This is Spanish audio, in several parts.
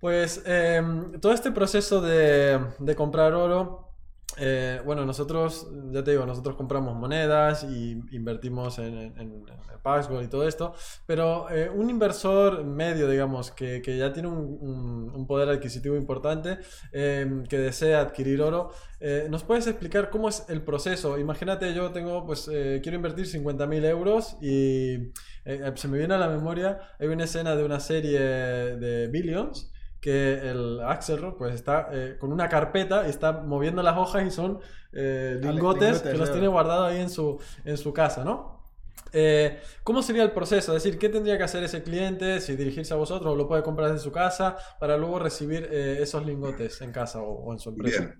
Pues em, todo este proceso de, de comprar oro eh, bueno, nosotros, ya te digo, nosotros compramos monedas y invertimos en, en, y todo esto, pero eh, un inversor medio, digamos, que, que ya tiene un, un, poder adquisitivo importante, em, que desea adquirir oro, eh, ¿nos puedes explicar cómo es el proceso? Imagínate, yo tengo, pues, quiero invertir 50.000 euros y se me viene a la memoria, hay una escena de una serie de Billions que el Axelrod pues está eh, con una carpeta y está moviendo las hojas y son eh, lingotes, que los tiene guardados ahí en su, en su casa, ¿no? Eh, ¿Cómo sería el proceso? Es decir, ¿qué tendría que hacer ese cliente? Si dirigirse a vosotros o lo puede comprar desde su casa para luego recibir esos lingotes en casa o, en su empresa.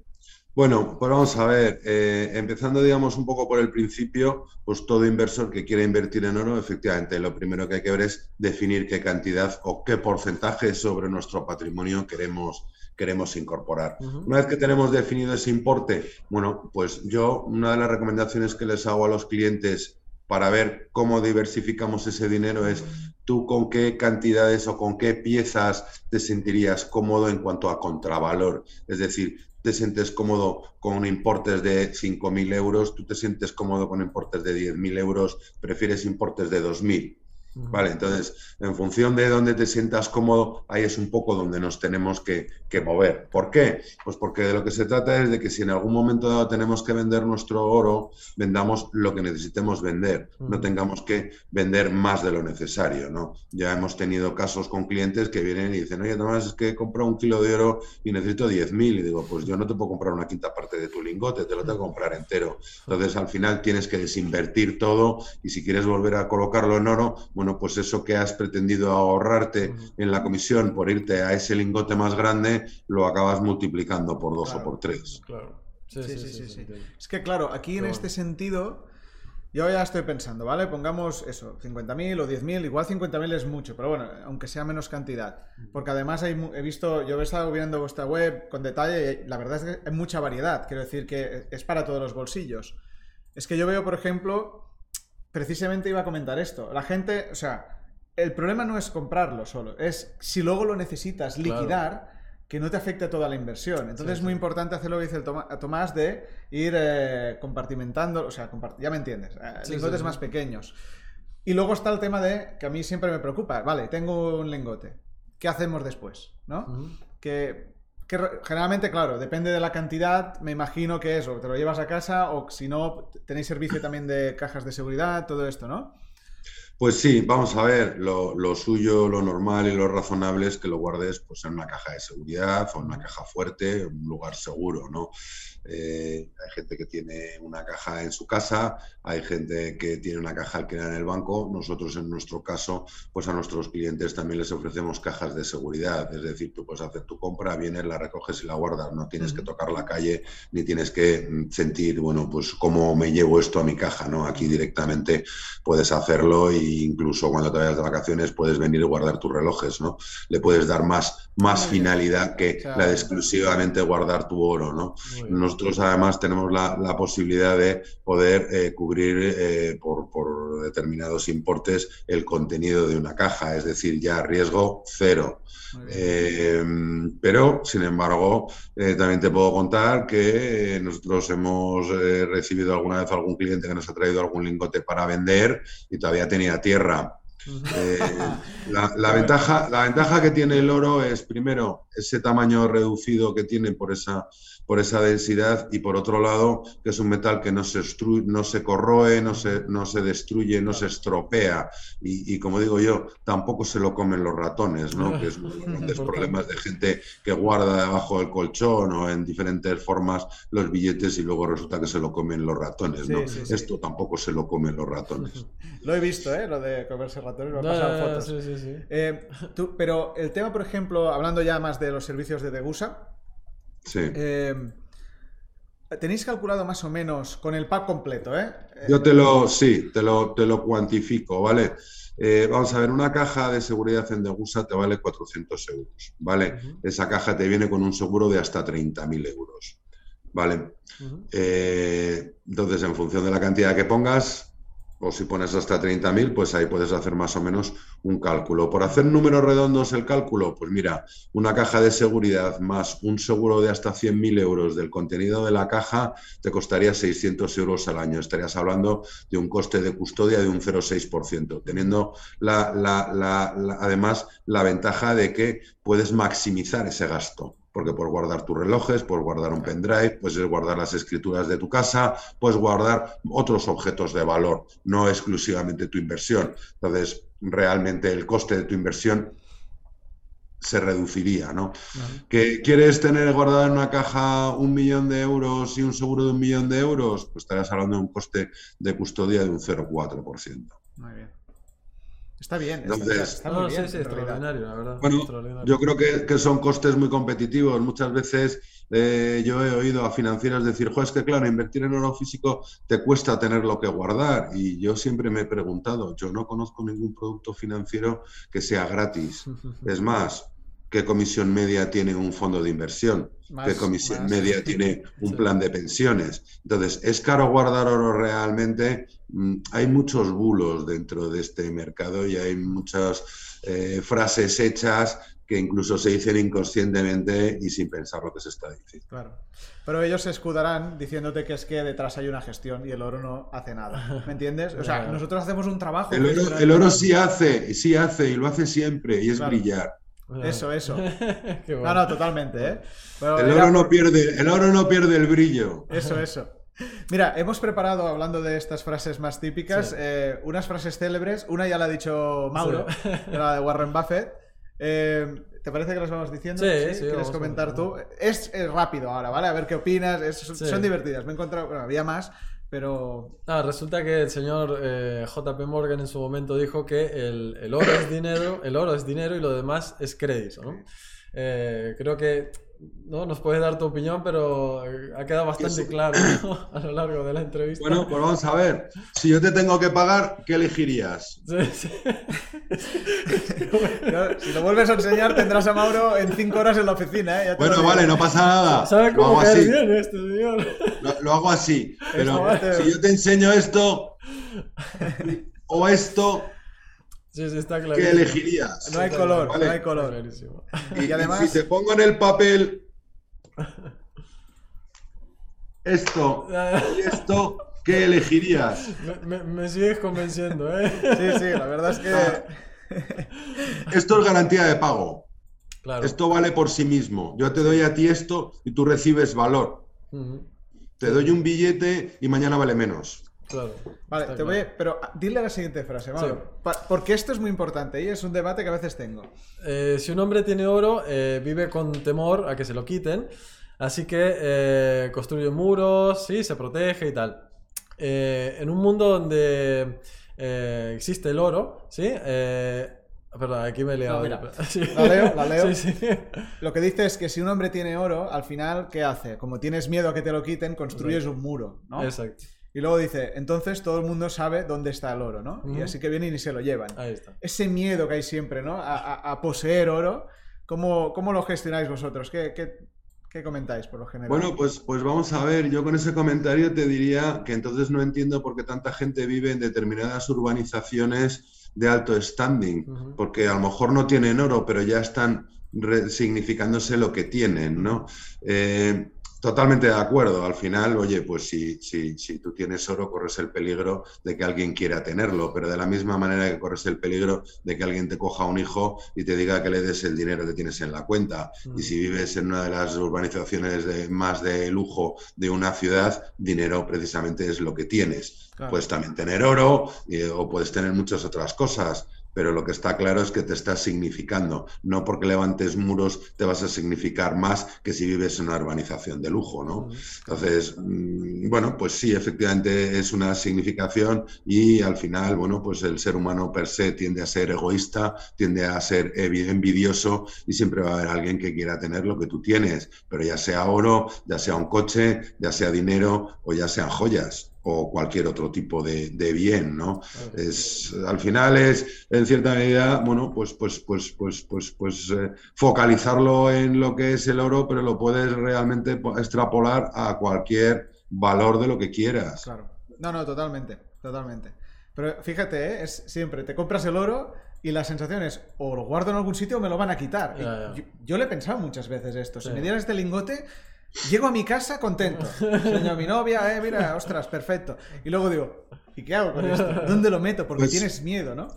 Bueno, pues vamos a ver, eh, empezando digamos un poco por el principio, pues todo inversor que quiera invertir en oro, efectivamente, lo primero que hay que ver es definir qué cantidad o qué porcentaje sobre nuestro patrimonio queremos, queremos incorporar. Una vez que tenemos definido ese importe, bueno, pues yo una de las recomendaciones que les hago a los clientes para ver cómo diversificamos ese dinero es tú con qué cantidades o con qué piezas te sentirías cómodo en cuanto a contravalor. Es decir, te sientes cómodo con importes de 5.000 euros, tú te sientes cómodo con importes de 10.000 euros, prefieres importes de 2.000. Vale, entonces, en función de dónde te sientas cómodo, ahí es un poco donde nos tenemos que, mover. ¿Por qué? Pues porque de lo que se trata es de que si en algún momento dado tenemos que vender nuestro oro, vendamos lo que necesitemos vender, no tengamos que vender más de lo necesario, ¿no? Ya hemos tenido casos con clientes que vienen y dicen, oye, Tomás, es que he comprado un kilo de oro y necesito 10.000. Y digo, pues yo no te puedo comprar una quinta parte de tu lingote, te lo tengo que comprar entero. Entonces, al final tienes que desinvertir todo y si quieres volver a colocarlo en oro, bueno, bueno, pues eso que has pretendido ahorrarte en la comisión por irte a ese lingote más grande, lo acabas multiplicando por dos o por tres. Claro. Sí, sí, sí. es que, claro, aquí en este sentido, yo ya estoy pensando, ¿vale? Pongamos eso, 50.000 o 10.000, igual 50.000 es mucho, pero bueno, aunque sea menos cantidad. Porque además he visto, yo he estado viendo vuestra web con detalle y la verdad es que hay mucha variedad, quiero decir que es para todos los bolsillos. Es que yo veo, por ejemplo, precisamente iba a comentar esto. La gente, o sea, el problema no es comprarlo solo, es si luego lo necesitas liquidar, que no te afecte toda la inversión. Entonces es muy importante hacer lo que dice el Tomás de ir eh, compartimentando, o sea, ya me entiendes, eh, lingotes más pequeños. Y luego está el tema de, que a mí siempre me preocupa, vale, tengo un lingote, ¿qué hacemos después? ¿No? Que que generalmente, claro, depende de la cantidad, me imagino que eso, te lo llevas a casa o si no, tenéis servicio también de cajas de seguridad, todo esto, ¿no? Pues sí, vamos a ver, lo, suyo, lo normal y lo razonable es que lo guardes pues, en una caja de seguridad o en una caja fuerte, un lugar seguro, ¿no? Eh, hay gente que tiene una caja en su casa, hay gente que tiene una caja alquilada en el banco. Nosotros, en nuestro caso, pues a nuestros clientes también les ofrecemos cajas de seguridad. Es decir, tú puedes hacer tu compra, vienes, la recoges y la guardas. No tienes que tocar la calle ni tienes que mm, sentir, bueno, pues cómo me llevo esto a mi caja, ¿no? Aquí directamente puedes hacerlo e incluso cuando te vayas de vacaciones puedes venir y guardar tus relojes, ¿no? Le puedes dar más, más finalidad que la de exclusivamente guardar tu oro, ¿no? nosotros además tenemos la, posibilidad de poder eh, cubrir eh, por, determinados importes el contenido de una caja, es decir, ya riesgo cero. Eh, pero, sin embargo, también te puedo contar que nosotros hemos recibido alguna vez algún cliente que nos ha traído algún lingote para vender y todavía tenía tierra. la, ventaja, la ventaja que tiene el oro es, primero, ese tamaño reducido que tiene por esa por esa densidad y por otro lado que es un metal que no se, no se corroe, no se, no se destruye, no se estropea y, como digo yo, tampoco se lo comen los ratones, ¿no? que es uno de los grandes problemas de gente que guarda debajo del colchón o en diferentes formas los billetes y luego resulta que se lo comen los ratones. ¿no? Esto tampoco se lo comen los ratones. Lo he visto, ¿eh? lo de comerse ratones, me pasado fotos. Eh, pero el tema, por ejemplo, hablando ya más de los servicios de Degusa, Sí. Em, tenéis calculado más o menos con el pack completo, ¿eh? Yo te lo, sí, te lo, te lo cuantifico, ¿vale? Eh, vamos a ver, una caja de seguridad en Degusa te vale 400 euros, ¿vale? Esa caja te viene con un seguro de hasta 30.000 euros, ¿vale? Eh, entonces, en función de la cantidad que pongas, o si pones hasta 30.000, pues ahí puedes hacer más o menos un cálculo. Por hacer números redondos el cálculo, pues mira, una caja de seguridad más un seguro de hasta 100.000 euros del contenido de la caja te costaría 600 euros al año. Estarías hablando de un coste de custodia de un 0,6%, teniendo además la ventaja de que puedes maximizar ese gasto porque puedes guardar tus relojes, puedes guardar un pendrive, puedes guardar las escrituras de tu casa, puedes guardar otros objetos de valor, no exclusivamente tu inversión. Entonces, realmente el coste de tu inversión se reduciría, ¿no? ¿Que quieres tener guardado en una caja un millón de euros y un seguro de un millón de euros? Pues estarías hablando de un coste de custodia de un 0,4%. Muy bien. Está bien, está, muy bien, extraordinario, la verdad. Bueno, yo creo que, son costes muy competitivos. Muchas veces eh, yo he oído a financieras decir, es que claro, invertir en oro físico te cuesta tener lo que guardar. Y yo siempre me he preguntado, yo no conozco ningún producto financiero que sea gratis. Es más, ¿qué comisión media tiene un fondo de inversión? ¿Qué comisión media tiene un plan de pensiones? Entonces, ¿es caro guardar oro realmente? Mm, hay muchos bulos dentro de este mercado y hay muchas eh, frases hechas que incluso se dicen inconscientemente y sin pensar lo que se está diciendo. Claro. Pero ellos se escudarán diciéndote que es que detrás hay una gestión y el oro no hace nada. ¿Me entiendes? O sea, nosotros hacemos un trabajo. El oro, sí hace, sí hace y lo hace siempre y es brillar. Eso, eso. No, no, totalmente, ¿eh? el, oro no pierde, el oro no pierde el brillo. Eso, eso. Mira, hemos preparado, hablando de estas frases más típicas, eh, unas frases célebres. Una ya la ha dicho Mauro, la de Warren Buffett. Eh, ¿Te parece que las vamos diciendo? Sí, sí. ¿Quieres comentar tú? Es, rápido ahora, ¿vale? A ver qué opinas. son divertidas. Me he encontrado, bueno, había más, pero... Ah, resulta que el señor eh, JP Morgan en su momento dijo que el, oro es dinero, el oro es dinero y lo demás es crédito, ¿no? creo que no nos puedes dar tu opinión, pero eh, ha quedado bastante claro a lo largo de la entrevista. Bueno, pues vamos a ver. Si yo te tengo que pagar, ¿qué elegirías? si lo vuelves a enseñar, tendrás a Mauro en cinco horas en la oficina. ¿eh? bueno, vale, no pasa nada. ¿Sabes cómo caer bien este señor? Lo, hago así. Pero si yo te enseño esto o esto, Sí, sí, está ¿Qué elegirías? No hay color, no hay color. Y, además. si te pongo en el papel esto y esto, ¿qué elegirías? Me, sigues convenciendo, ¿eh? Sí, sí, la verdad es que. Ah. Esto es garantía de pago. Claro. Esto vale por sí mismo. Yo te doy a ti esto y tú recibes valor. Te doy un billete y mañana vale menos. Claro. Vale, te voy pero ah, dile la siguiente frase, porque esto es muy importante y es un debate que a veces tengo. Eh, si un hombre tiene oro, eh, vive con temor a que se lo quiten, así que eh, construye muros, sí, se protege y tal. en un mundo donde existe el oro, ¿sí? Perdón, aquí me he liado. La leo, la leo. Lo que dice es que si un hombre tiene oro, al final, ¿qué hace? Como tienes miedo a que te lo quiten, construyes un muro, ¿no? Exacto. Y luego dice, entonces todo el mundo sabe dónde está el oro, ¿no? Y así que vienen y se lo llevan. Ahí está. Ese miedo que hay siempre, ¿no? A, poseer oro, ¿cómo, ¿cómo, lo gestionáis vosotros? ¿Qué, qué, comentáis por lo general? Bueno, pues, pues vamos a ver, yo con ese comentario te diría que entonces no entiendo por qué tanta gente vive en determinadas urbanizaciones de alto standing, porque a lo mejor no tienen oro, pero ya están significándose lo que tienen, ¿no? Eh, Totalmente de acuerdo. Al final, oye, pues si, si, si tú tienes oro, corres el peligro de que alguien quiera tenerlo, pero de la misma manera que corres el peligro de que alguien te coja un hijo y te diga que le des el dinero que tienes en la cuenta. Y si vives en una de las urbanizaciones de, más de lujo de una ciudad, dinero precisamente es lo que tienes. Puedes también tener oro eh, o puedes tener muchas otras cosas pero lo que está claro es que te estás significando. No porque levantes muros te vas a significar más que si vives en una urbanización de lujo, ¿no? Entonces, mm, bueno, pues sí, efectivamente es una significación y al final, bueno, pues el ser humano per se tiende a ser egoísta, tiende a ser envidioso y siempre va a haber alguien que quiera tener lo que tú tienes, pero ya sea oro, ya sea un coche, ya sea dinero o ya sean joyas o cualquier otro tipo de, bien, ¿no? Es, al final es, en cierta medida, bueno, pues, pues, pues, pues, pues, pues eh, focalizarlo en lo que es el oro, pero lo puedes realmente extrapolar a cualquier valor de lo que quieras. Claro. No, no, totalmente, totalmente. Pero fíjate, ¿eh? es siempre, te compras el oro y la sensación es, o lo guardo en algún sitio o me lo van a quitar. Yo, le he pensado muchas veces esto. Si me dieran este lingote, llego a mi casa contento. Señor, mi novia, eh, mira, ostras, perfecto. Y luego digo, ¿y qué hago con esto? ¿Dónde lo meto? Porque pues tienes miedo, ¿no?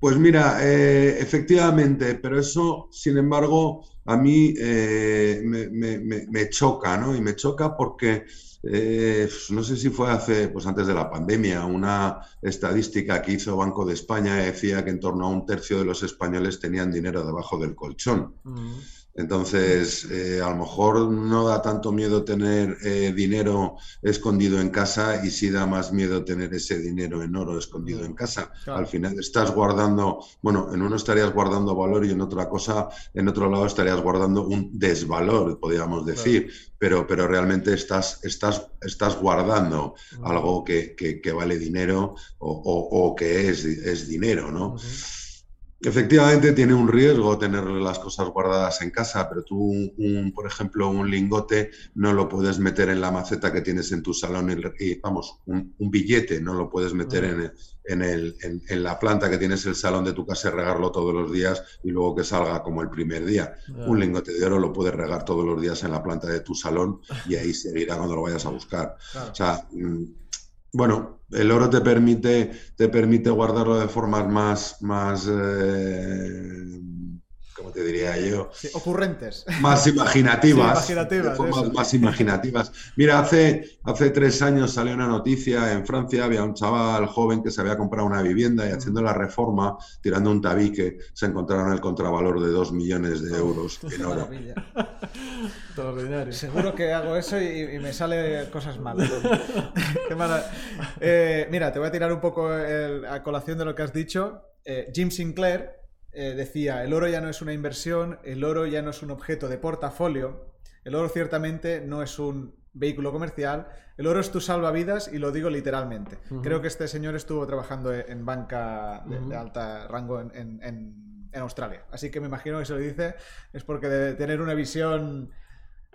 Pues mira, eh, efectivamente, pero eso, sin embargo, a mí eh, me, choca, ¿no? Y me choca porque eh, no sé si fue hace, pues antes de la pandemia, una estadística que hizo Banco de España decía que en torno a un tercio de los españoles tenían dinero debajo del colchón. Mm. Entonces, eh, a lo mejor no da tanto miedo tener eh, dinero escondido en casa y sí da más miedo tener ese dinero en oro escondido en casa. Al final estás guardando, bueno, en uno estarías guardando valor y en otra cosa, en otro lado estarías guardando un desvalor, podríamos decir, pero, pero realmente estás, estás, estás guardando algo que, vale dinero o, que es, es dinero, ¿no? Efectivamente tiene un riesgo tener las cosas guardadas en casa, pero tú, un, por ejemplo, un lingote no lo puedes meter en la maceta que tienes en tu salón y, vamos, un, billete no lo puedes meter en, en, el, en, la planta que tienes el salón de tu casa y regarlo todos los días y luego que salga como el primer día. Un lingote de oro lo puedes regar todos los días en la planta de tu salón y ahí seguirá cuando lo vayas a buscar. O sea, mm, bueno, el oro te permite, te permite guardarlo de formas más, más eh, ¿cómo te diría yo? ocurrentes. Más imaginativas. más imaginativas. Mira, hace, hace tres años salió una noticia en Francia, había un chaval joven que se había comprado una vivienda y mm. haciendo la reforma, tirando un tabique, se encontraron el contravalor de dos millones de euros en oro. Seguro que hago eso y, me sale cosas malas. Qué mala. Eh, mira, te voy a tirar un poco a colación de lo que has dicho. Eh, Jim Sinclair, eh, decía, el oro ya no es una inversión, el oro ya no es un objeto de portafolio, el oro ciertamente no es un vehículo comercial, el oro es tu salvavidas y lo digo literalmente. Creo que este señor estuvo trabajando en banca de, alta rango en, en, Australia, así que me imagino que se lo dice es porque debe tener una visión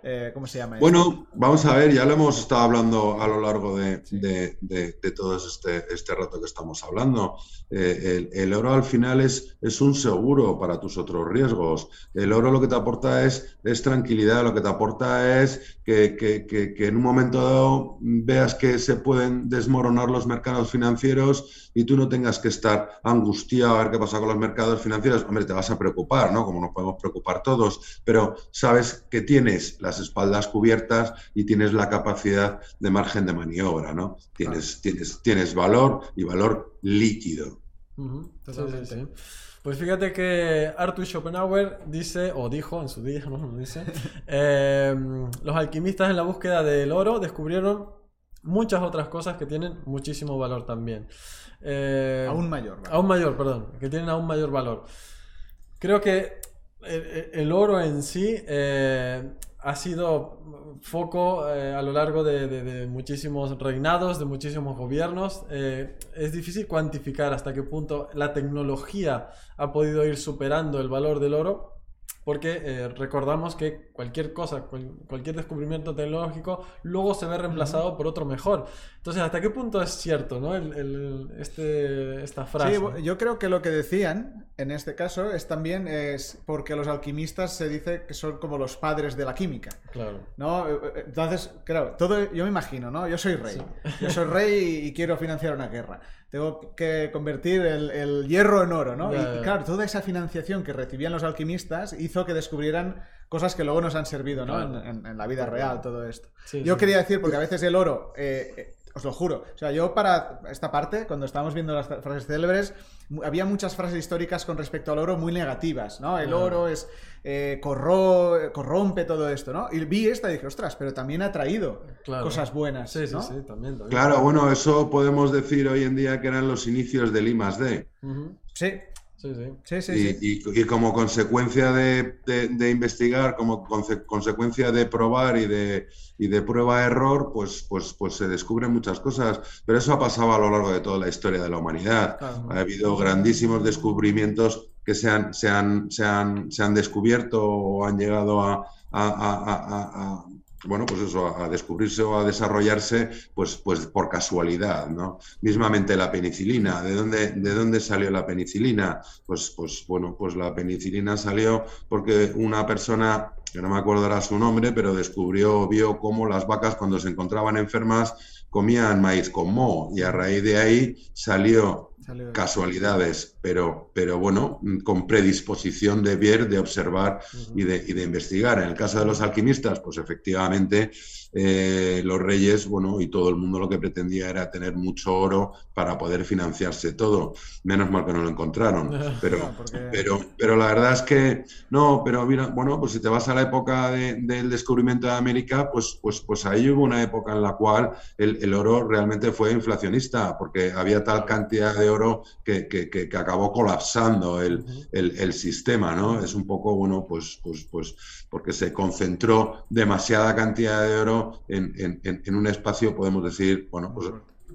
eh, ¿Cómo se llama? Bueno, vamos a ver, ya lo hemos estado hablando a lo largo de, todo este, este, rato que estamos hablando. Eh, el, oro al final es, es un seguro para tus otros riesgos. El oro lo que te aporta es, es tranquilidad, lo que te aporta es que, que en un momento dado veas que se pueden desmoronar los mercados financieros y tú no tengas que estar angustiado a ver qué pasa con los mercados financieros. Hombre, te vas a preocupar, ¿no? Como nos podemos preocupar todos, pero sabes que tienes las espaldas cubiertas y tienes la capacidad de margen de maniobra, ¿no? Tienes, tienes, tienes valor y valor líquido. totalmente. Pues fíjate que Arthur Schopenhauer dice, o dijo en su día, no, dice, em, los alquimistas en la búsqueda del oro descubrieron muchas otras cosas que tienen muchísimo valor también. Eh, aún mayor. Aún mayor, perdón, que tienen aún mayor valor. Creo que el, oro en sí eh, ha sido foco eh, a lo largo de, muchísimos reinados, de muchísimos gobiernos. Eh, es difícil cuantificar hasta qué punto la tecnología ha podido ir superando el valor del oro porque eh, recordamos que cualquier cosa, cualquier descubrimiento tecnológico, luego se ve reemplazado por otro mejor. Entonces, ¿hasta qué punto es cierto ¿no? este, esta frase? Sí, yo creo que lo que decían en este caso es también es porque los alquimistas se dice que son como los padres de la química. Claro. ¿no? Eh, eh, entonces, claro, todo, yo me imagino, ¿no? Yo soy rey. Yo soy rey y quiero financiar una guerra tengo que convertir el, hierro en oro, ¿no? y, claro, toda esa financiación que recibían los alquimistas hizo que descubrieran cosas que luego nos han servido, ¿no? En, la vida real, todo esto. Yo quería decir, porque a veces el oro, eh, eh, os lo juro, o sea, yo para esta parte, cuando estábamos viendo las frases célebres, había muchas frases históricas con respecto al oro muy negativas, ¿no? El oro es eh, corrompe todo esto, ¿no? Y vi esta y dije, ostras, pero también ha traído cosas buenas. Sí, sí, sí, también, Claro, bueno, eso podemos decir hoy en día que eran los inicios del I más D. Sí. Sí, sí. y, como consecuencia de, investigar, como consecuencia de probar y de, y de prueba-error, pues, pues, pues se descubren muchas cosas. Pero eso ha pasado a lo largo de toda la historia de la humanidad. Ha habido grandísimos descubrimientos que se han, se han, se han, se han descubierto o han llegado a, bueno, pues eso, a descubrirse o a desarrollarse, pues, pues por casualidad, ¿no? Mismamente la penicilina, ¿de dónde, de dónde salió la penicilina? Pues, pues, bueno, pues la penicilina salió porque una persona, que no me acuerdo ahora su nombre, pero descubrió, vio cómo las vacas cuando se encontraban enfermas comían maíz con moho y a raíz de ahí salió casualidades, pero, pero bueno, con predisposición de ver, de observar y, de, y de investigar. En el caso de los alquimistas, pues efectivamente eh, los reyes, bueno, y todo el mundo lo que pretendía era tener mucho oro para poder financiarse todo. Menos mal que no lo encontraron. Pero, pero, pero la verdad es que, no, pero mira, bueno, pues si te vas a la época del descubrimiento de América, pues, pues, pues ahí hubo una época en la cual el, oro realmente fue inflacionista, porque había tal cantidad de oro que, que, acabó colapsando el, el, sistema, ¿no? Es un poco, bueno, pues, pues, pues, porque se concentró demasiada cantidad de oro en, un espacio, podemos decir, bueno, pues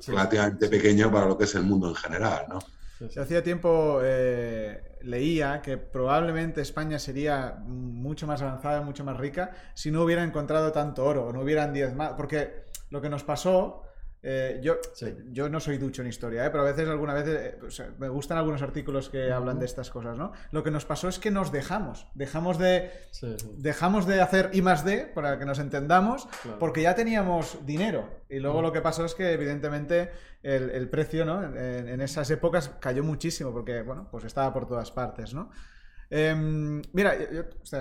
relativamente pequeño para lo que es el mundo en general, ¿no? hacía tiempo eh, leía que probablemente España sería mucho más avanzada, mucho más rica, si no hubiera encontrado tanto oro, o no hubieran más porque lo que nos pasó eh, yo, yo no soy ducho en historia, ¿eh? pero a veces, alguna vez, eh, me gustan algunos artículos que hablan de estas cosas, ¿no? Lo que nos pasó es que nos dejamos, dejamos de, dejamos de hacer I más D, para que nos entendamos, porque ya teníamos dinero. Y luego lo que pasó es que, evidentemente, el, precio, ¿no? En, en, esas épocas cayó muchísimo, porque, bueno, pues estaba por todas partes, ¿no? Em, mira,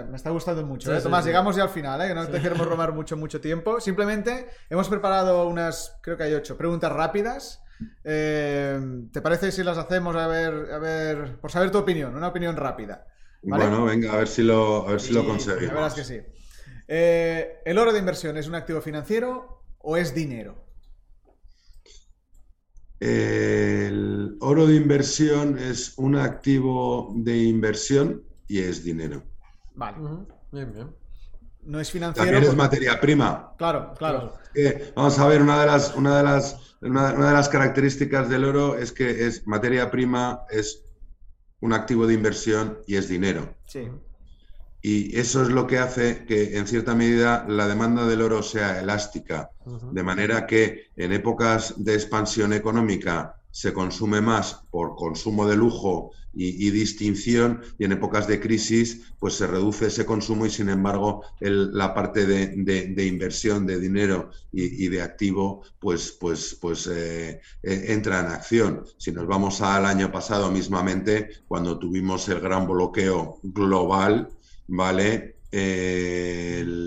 me está gustando mucho. ¿eh? Tomás, llegamos ya al final, ¿eh? no te queremos robar mucho, mucho tiempo. Simplemente hemos preparado unas, creo que hay ocho, preguntas rápidas. Em, ¿Te parece si las hacemos a ver, a ver, por saber tu opinión, una opinión rápida? Bueno, venga, a ver si lo, a ver si lo conseguimos. La verdad es que sí. Eh, ¿El oro de inversión es un activo financiero o es dinero? El oro de inversión es un activo de inversión y es dinero. Vale. Bien, bien. No es financiero. También es materia prima. Claro, claro. vamos a ver, una de las, una de las, una, de las características del oro es que es materia prima, es un activo de inversión y es dinero. Sí. Y eso es lo que hace que, en cierta medida, la demanda del oro sea elástica, de manera que en épocas de expansión económica se consume más por consumo de lujo y, distinción, y en épocas de crisis, pues se reduce ese consumo y, sin embargo, la parte de, inversión de dinero y, de activo, pues, pues, pues eh, eh, entra en acción. Si nos vamos al año pasado mismamente, cuando tuvimos el gran bloqueo global, ¿vale? el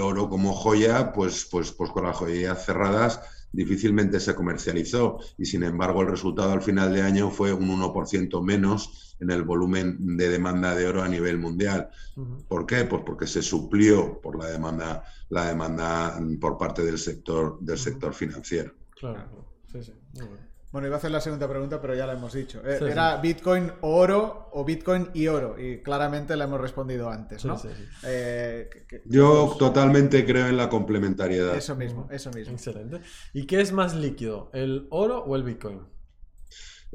oro como joya, pues, pues, pues con las joyas cerradas difícilmente se comercializó y sin embargo el resultado al final de año fue un 1% menos en el volumen de demanda de oro a nivel mundial. ¿Por qué? Pues porque se suplió por la demanda, la demanda por parte del sector, del sector financiero. Claro, sí, sí. Bueno, iba a hacer la segunda pregunta, pero ya la hemos dicho. Eh, ¿Era Bitcoin oro o Bitcoin y oro? Y claramente la hemos respondido antes, ¿no? Eh, Yo totalmente creo en la complementariedad. Eso mismo, eso mismo. Excelente. ¿Y qué es más líquido, el oro o el Bitcoin?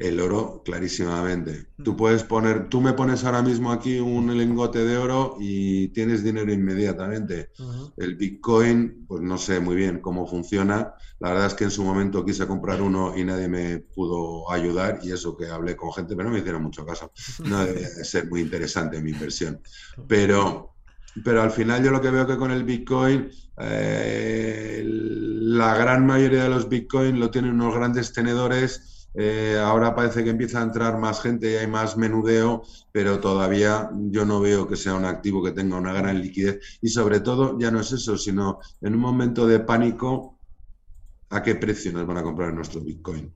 El oro, clarísimamente. Tú puedes poner, tú me pones ahora mismo aquí un lingote de oro y tienes dinero inmediatamente. El Bitcoin, pues no sé muy bien cómo funciona. La verdad es que en su momento quise comprar uno y nadie me pudo ayudar y eso que hablé con gente, pero no me hicieron mucho caso. No debe ser muy interesante mi inversión. Pero, pero al final yo lo que veo que con el Bitcoin, eh, la gran mayoría de los Bitcoin lo tienen unos grandes tenedores eh, ahora parece que empieza a entrar más gente y hay más menudeo, pero todavía yo no veo que sea un activo que tenga una gran liquidez. Y sobre todo, ya no es eso, sino en un momento de pánico, ¿a qué precio nos van a comprar nuestro Bitcoin?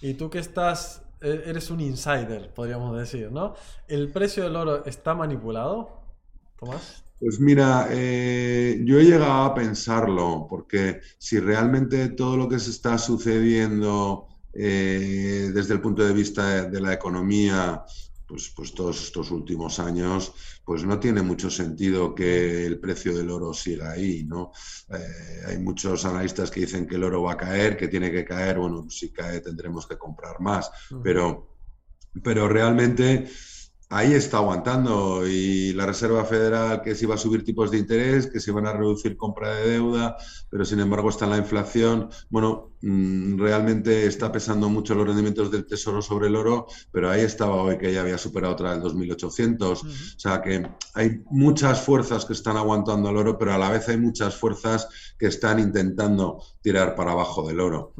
Y tú que estás, e-, eres un insider, podríamos decir, ¿no? ¿El precio del oro está manipulado, Tomás? Pues mira, eh, yo he llegado a pensarlo, porque si realmente todo lo que se está sucediendo eh, desde el punto de vista de, la economía, pues, pues todos estos últimos años, pues no tiene mucho sentido que el precio del oro siga ahí, ¿no? Eh, hay muchos analistas que dicen que el oro va a caer, que tiene que caer, bueno, si cae tendremos que comprar más, pero, pero realmente ahí está aguantando y la Reserva Federal que se iba a subir tipos de interés, que se iban a reducir compra de deuda, pero sin embargo está la inflación. Bueno, mm, realmente está pesando mucho los rendimientos del Tesoro sobre el oro, pero ahí estaba hoy que ya había superado otra del 2800. O sea que hay muchas fuerzas que están aguantando el oro, pero a la vez hay muchas fuerzas que están intentando tirar para abajo del oro.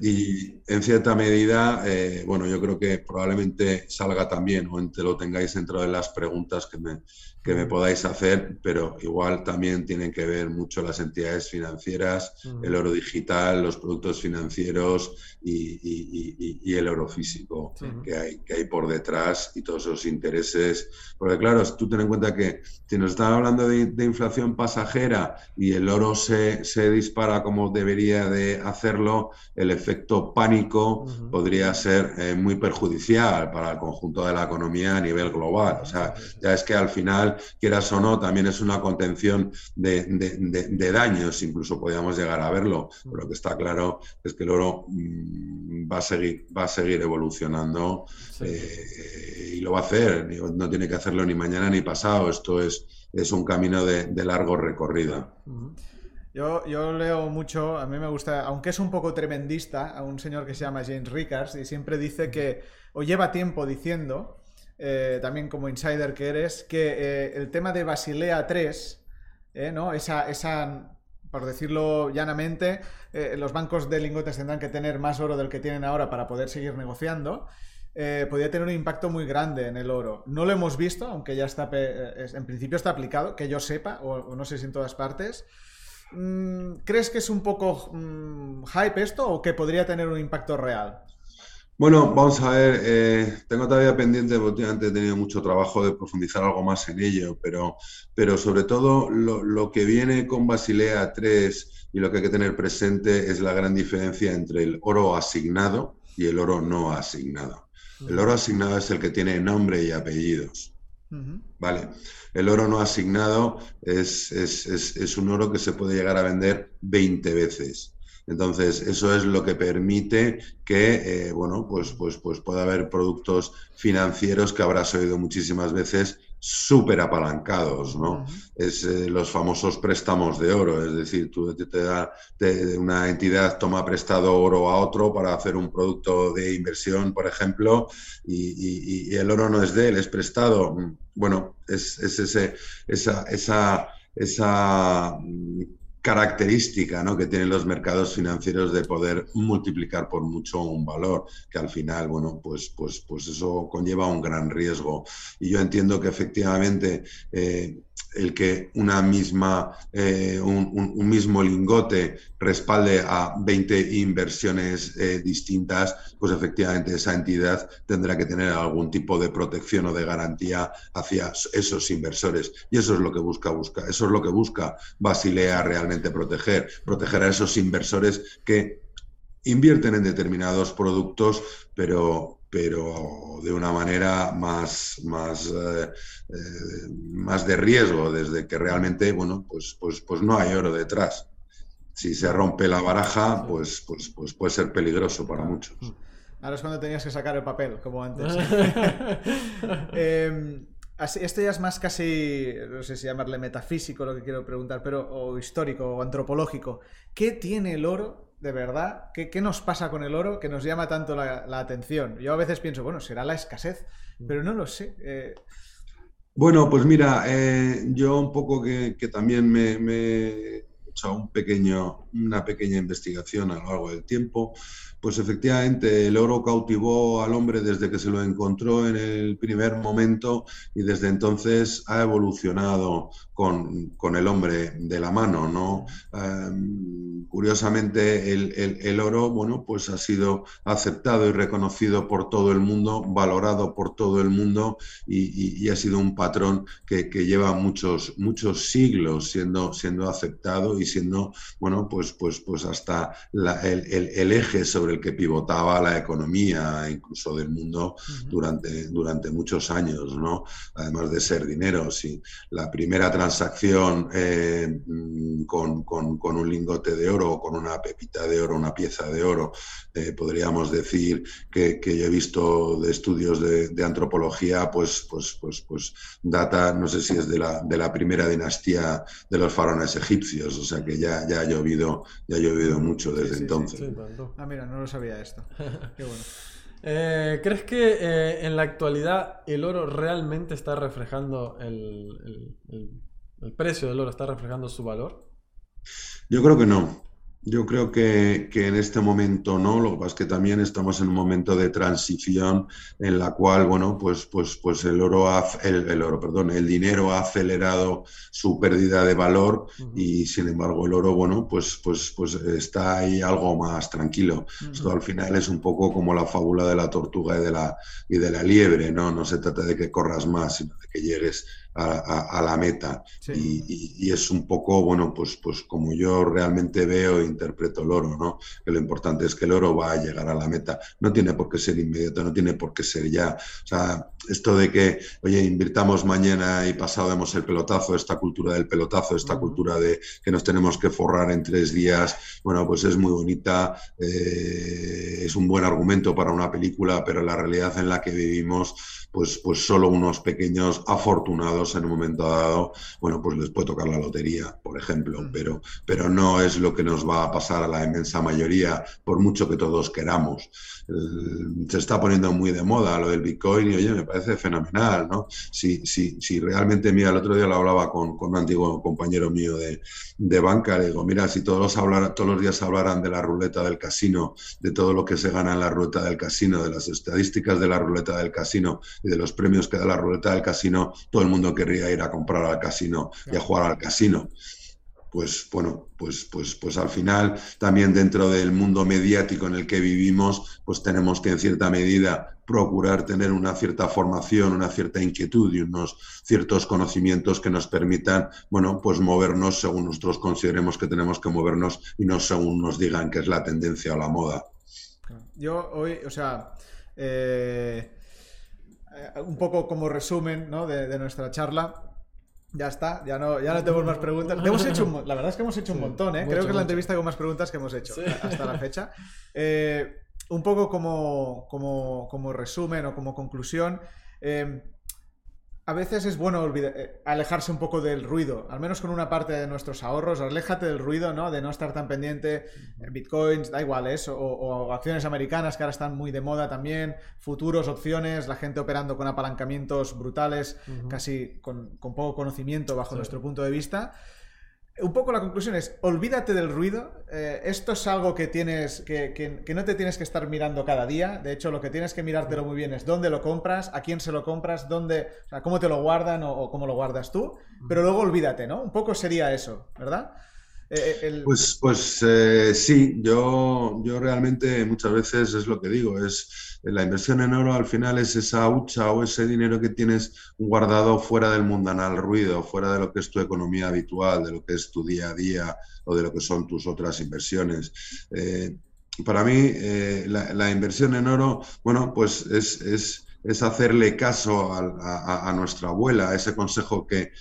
Y en cierta medida, eh, bueno, yo creo que probablemente salga también o te lo tengáis dentro de las preguntas que me, que me podáis hacer, pero igual también tienen que ver mucho las entidades financieras, el oro digital, los productos financieros y, el oro físico que, hay, que hay por detrás y todos esos intereses. Porque claro, tú ten en cuenta que si nos están hablando de, inflación pasajera y el oro se, se, dispara como debería de hacerlo, el efecto pánico podría ser eh, muy perjudicial para el conjunto de la economía a nivel global. O sea, ya es que al final quieras o no, también es una contención de, daños, incluso podríamos llegar a verlo. Pero lo que está claro es que el oro mm, va, a seguir, va a seguir evolucionando eh, y lo va a hacer. No tiene que hacerlo ni mañana ni pasado. Esto es, es un camino de, largo recorrido. Yo, yo, leo mucho, a mí me gusta, aunque es un poco tremendista, a un señor que se llama James Rickards y siempre dice que, o lleva tiempo diciendo, eh, también como insider que eres, que eh, el tema de Basilea 3, eh, ¿no? Esa, esa, por decirlo llanamente, los bancos de lingotes tendrán que tener más oro del que tienen ahora para poder seguir negociando. podría tener un impacto muy grande en el oro. No lo hemos visto, aunque ya está, en principio está aplicado, que yo sepa, o, no sé si en todas partes. Mm, ¿Crees que es un poco mm, hype esto o que podría tener un impacto real? Bueno, vamos a ver, eh, tengo todavía pendiente, porque últimamente he tenido mucho trabajo de profundizar algo más en ello, pero, pero sobre todo lo, que viene con Basilea 3 y lo que hay que tener presente es la gran diferencia entre el oro asignado y el oro no asignado. El oro asignado es el que tiene nombre y apellidos. ¿Vale? El oro no asignado es, es, es un oro que se puede llegar a vender 20 veces. Entonces, eso es lo que permite que, eh, bueno, pues, pues, pues pueda haber productos financieros que habrás oído muchísimas veces súper apalancados, ¿no? Es eh, los famosos préstamos de oro, es decir, tú te, da, una entidad toma prestado oro a otro para hacer un producto de inversión, por ejemplo, y, el oro no es de él, es prestado. Bueno, es, es ese, esa, esa, esa característica ¿no? que tienen los mercados financieros de poder multiplicar por mucho un valor, que al final, bueno, pues, pues, pues eso conlleva un gran riesgo. Y yo entiendo que efectivamente eh, el que una misma, eh, un, mismo lingote respalde a 20 inversiones eh, distintas, pues efectivamente esa entidad tendrá que tener algún tipo de protección o de garantía hacia esos inversores. Y eso es lo que busca, busca eso es lo que busca Basilea realmente proteger, proteger a esos inversores que invierten en determinados productos, pero, pero de una manera más, más, eh, eh, más de riesgo, desde que realmente, bueno, pues, pues, pues no hay oro detrás. Si se rompe la baraja, pues, pues, pues puede ser peligroso para muchos. Ahora es cuando tenías que sacar el papel, como antes. Em, esto ya es más casi, no sé si llamarle metafísico lo que quiero preguntar, pero o histórico o antropológico. ¿Qué tiene el oro de verdad, ¿qué, nos pasa con el oro que nos llama tanto la, atención? Yo a veces pienso, bueno, será la escasez, pero no lo sé. Eh. Bueno, pues mira, eh, yo un poco que, también me, hecho un pequeño, una pequeña investigación a lo largo del tiempo, pues efectivamente el oro cautivó al hombre desde que se lo encontró en el primer momento y desde entonces ha evolucionado con, el hombre de la mano, ¿no? Em, curiosamente, el, oro, bueno, pues ha sido aceptado y reconocido por todo el mundo, valorado por todo el mundo y, ha sido un patrón que, lleva muchos, muchos siglos siendo, siendo aceptado y siendo, bueno, pues, pues, pues hasta el, eje sobre el que pivotaba la economía, incluso del mundo, durante, durante muchos años, ¿no? Además de ser dinero. Si la primera transacción eh, mm, con, un lingote de oro o con una pepita de oro, una pieza de oro, eh, podríamos decir que, que, yo he visto de estudios de, de, antropología, pues, pues, pues, pues data, no sé si es de la, de la primera dinastía de los faraones egipcios, o sea que ya, ya ha llovido, ya ha llovido mucho desde entonces. ah, mira, no lo sabía esto. Qué bueno. Eh, ¿Crees que eh, en la actualidad el oro realmente está reflejando el, el, precio del oro, está reflejando su valor? Yo creo que no. Yo creo que, en este momento no, lo que pasa es que también estamos en un momento de transición en la cual, bueno, pues, pues, pues el oro, ha, el, oro, perdón, el dinero ha acelerado su pérdida de valor y sin embargo el oro, bueno, pues, pues, pues está ahí algo más tranquilo. Esto al final es un poco como la fábula de la tortuga y de la, y de la liebre, ¿no? No se trata de que corras más, sino de que llegues a, la meta. Y, es un poco, bueno, pues, pues como yo realmente veo e interpreto el oro, ¿no? Que lo importante es que el oro va a llegar a la meta. No tiene por qué ser inmediato, no tiene por qué ser ya. O sea, esto de que, oye, invirtamos mañana y pasado demos el pelotazo, esta cultura del pelotazo, esta cultura de que nos tenemos que forrar en tres días, bueno, pues es muy bonita, eh, es un buen argumento para una película, pero la realidad en la que vivimos pues, pues solo unos pequeños afortunados en un momento dado, bueno, pues les puede tocar la lotería, por ejemplo, mm. pero, pero no es lo que nos va a pasar a la inmensa mayoría, por mucho que todos queramos. se está poniendo muy de moda lo del Bitcoin y, oye, me parece fenomenal, ¿no? Si, si, si realmente, mira, el otro día lo hablaba con, con un antiguo compañero mío de, de banca, le digo, mira, si todos los, hablar, todos los días hablaran de la ruleta del casino, de todo lo que se gana en la ruleta del casino, de las estadísticas de la ruleta del casino, y de los premios que da la ruleta del casino, todo el mundo querría ir a comprar al casino y a jugar al casino. Pues bueno, pues, pues, pues al final también dentro del mundo mediático en el que vivimos, pues tenemos que en cierta medida procurar tener una cierta formación, una cierta inquietud y unos ciertos conocimientos que nos permitan, bueno, pues movernos según nosotros consideremos que tenemos que movernos y no según nos digan que es la tendencia o la moda. Yo hoy, o sea, eh, eh, un poco como resumen de, nuestra charla. Ya está, ya no, ya no tenemos más preguntas. Hemos hecho la verdad es que hemos hecho un montón, ¿eh? Creo que es la entrevista con más preguntas que hemos hecho hasta la fecha. Eh, un poco como, como, como, resumen o como conclusión a veces es bueno eh, alejarse un poco del ruido, al menos con una parte de nuestros ahorros. Aléjate del ruido, ¿no? De no estar tan pendiente en bitcoins, da igual eso, o, acciones americanas que ahora están muy de moda también, futuros, opciones, la gente operando con apalancamientos brutales, casi con, poco conocimiento bajo nuestro punto de vista un poco la conclusión es, olvídate del ruido. Eh, esto es algo que tienes, que, no te tienes que estar mirando cada día. De hecho, lo que tienes que mirártelo muy bien es dónde lo compras, a quién se lo compras, dónde, o sea, cómo te lo guardan o, cómo lo guardas tú. Pero luego olvídate, ¿no? Un poco sería eso, ¿verdad? Eh, eh, pues, pues sí, yo, yo realmente muchas veces es lo que digo, es la inversión en oro al final es esa hucha o ese dinero que tienes guardado fuera del mundanal ruido, fuera de lo que es tu economía habitual, de lo que es tu día a día o de lo que son tus otras inversiones. Eh, para mí, eh, la, inversión en oro, bueno, pues es, es, hacerle caso a, nuestra abuela, ese consejo que,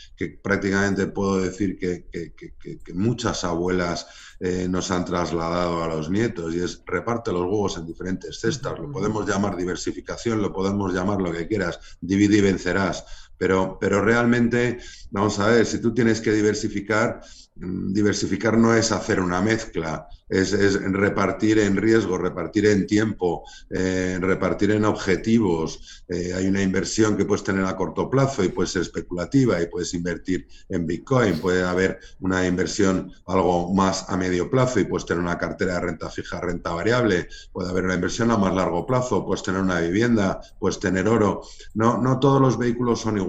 prácticamente puedo decir que, que muchas abuelas eh, nos han trasladado a los nietos y es reparte los huevos en diferentes cestas. Lo podemos llamar diversificación, lo podemos llamar lo que quieras, divide y vencerás. Pero, pero realmente, vamos a ver, si tú tienes que diversificar, mm, diversificar no es hacer una mezcla, es, repartir en riesgo, repartir en tiempo, eh, repartir en objetivos. Eh, hay una inversión que puedes tener a corto plazo y puede ser especulativa y puedes invertir en Bitcoin. Puede haber una inversión algo más a medio plazo y puedes tener una cartera de renta fija, renta variable. Puede haber una inversión a más largo plazo, puedes tener una vivienda, puedes tener oro. No, no todos los vehículos son iguales.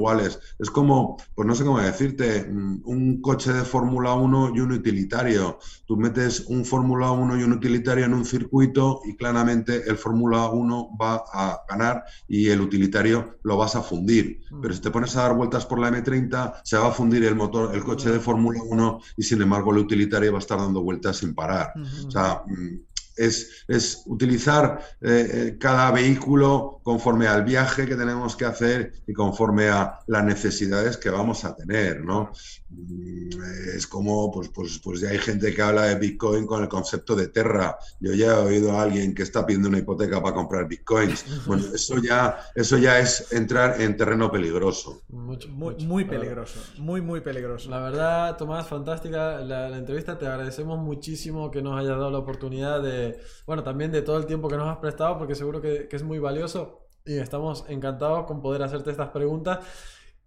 Es como, pues no sé cómo decirte, mm, un coche de Fórmula 1 y un utilitario. Tú metes un Fórmula Fórmula 1 y un utilitario en un circuito y claramente el Fórmula 1 va a ganar y el utilitario lo vas a fundir. Mm. Pero si te pones a dar vueltas por la M30, se va a fundir el motor, el coche de Fórmula 1 y sin embargo el utilitario va a estar dando vueltas sin parar. O sea, mm, es, es utilizar eh, eh, cada vehículo conforme al viaje que tenemos que hacer y conforme a las necesidades que vamos a tener, ¿no? Mm, es como, pues, pues, pues ya hay gente que habla de Bitcoin con el concepto de Terra. Yo ya he oído a alguien que está pidiendo una hipoteca para comprar Bitcoins. Bueno, eso ya, eso ya es entrar en terreno peligroso. muy, muy peligroso, muy, muy peligroso. La verdad, Tomás, fantástica la, entrevista. Te agradecemos muchísimo que nos hayas dado la oportunidad de, bueno, también de todo el tiempo que nos has prestado, porque seguro que, que es muy valioso y estamos encantados con poder hacerte estas preguntas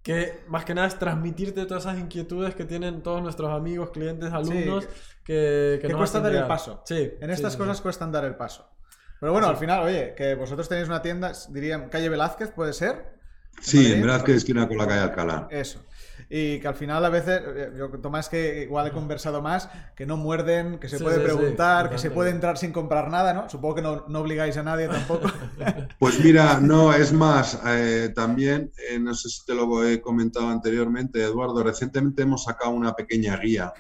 que más que nada es transmitirte todas esas inquietudes que tienen todos nuestros amigos, clientes, alumnos, que, que, cuesta dar el paso. Sí, en estas cosas cuestan dar el paso. Pero bueno, al final, oye, que vosotros tenéis una tienda, dirían, calle Velázquez, ¿puede ser? Sí, en Velázquez esquina con la calle Alcalá. Eso y que al final a veces, eh, yo, Tomás, que igual he conversado más, que no muerden, que se puede preguntar, que se puede entrar sin comprar nada, ¿no? Supongo que no, no obligáis a nadie tampoco. Pues mira, no, es más, eh, también, eh, no sé si te lo he comentado anteriormente, Eduardo, recientemente hemos sacado una pequeña guía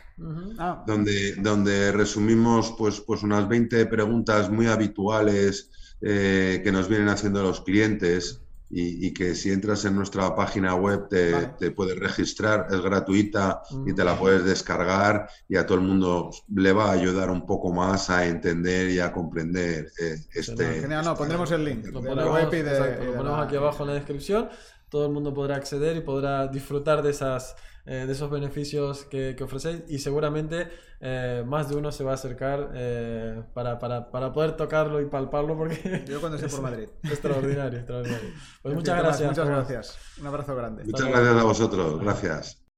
ah. donde, donde resumimos pues, pues unas 20 preguntas muy habituales que nos vienen haciendo los clientes y, que si entras en nuestra página web te, puedes registrar, es gratuita y te la mm. puedes descargar y a todo el mundo le va a ayudar un poco más a entender y a comprender eh, este... Genial, no, pondremos el link. Lo ponemos, aquí abajo en la descripción, todo el mundo podrá acceder y podrá disfrutar de esas eh, de esos beneficios que, que ofrecéis y seguramente eh, más de uno se va a acercar eh, para, para, para, poder tocarlo y palparlo porque... Yo cuando esté por Madrid. Extraordinario, extraordinario. Pues muchas gracias. Muchas gracias. Un abrazo grande. Muchas gracias a vosotros. Gracias.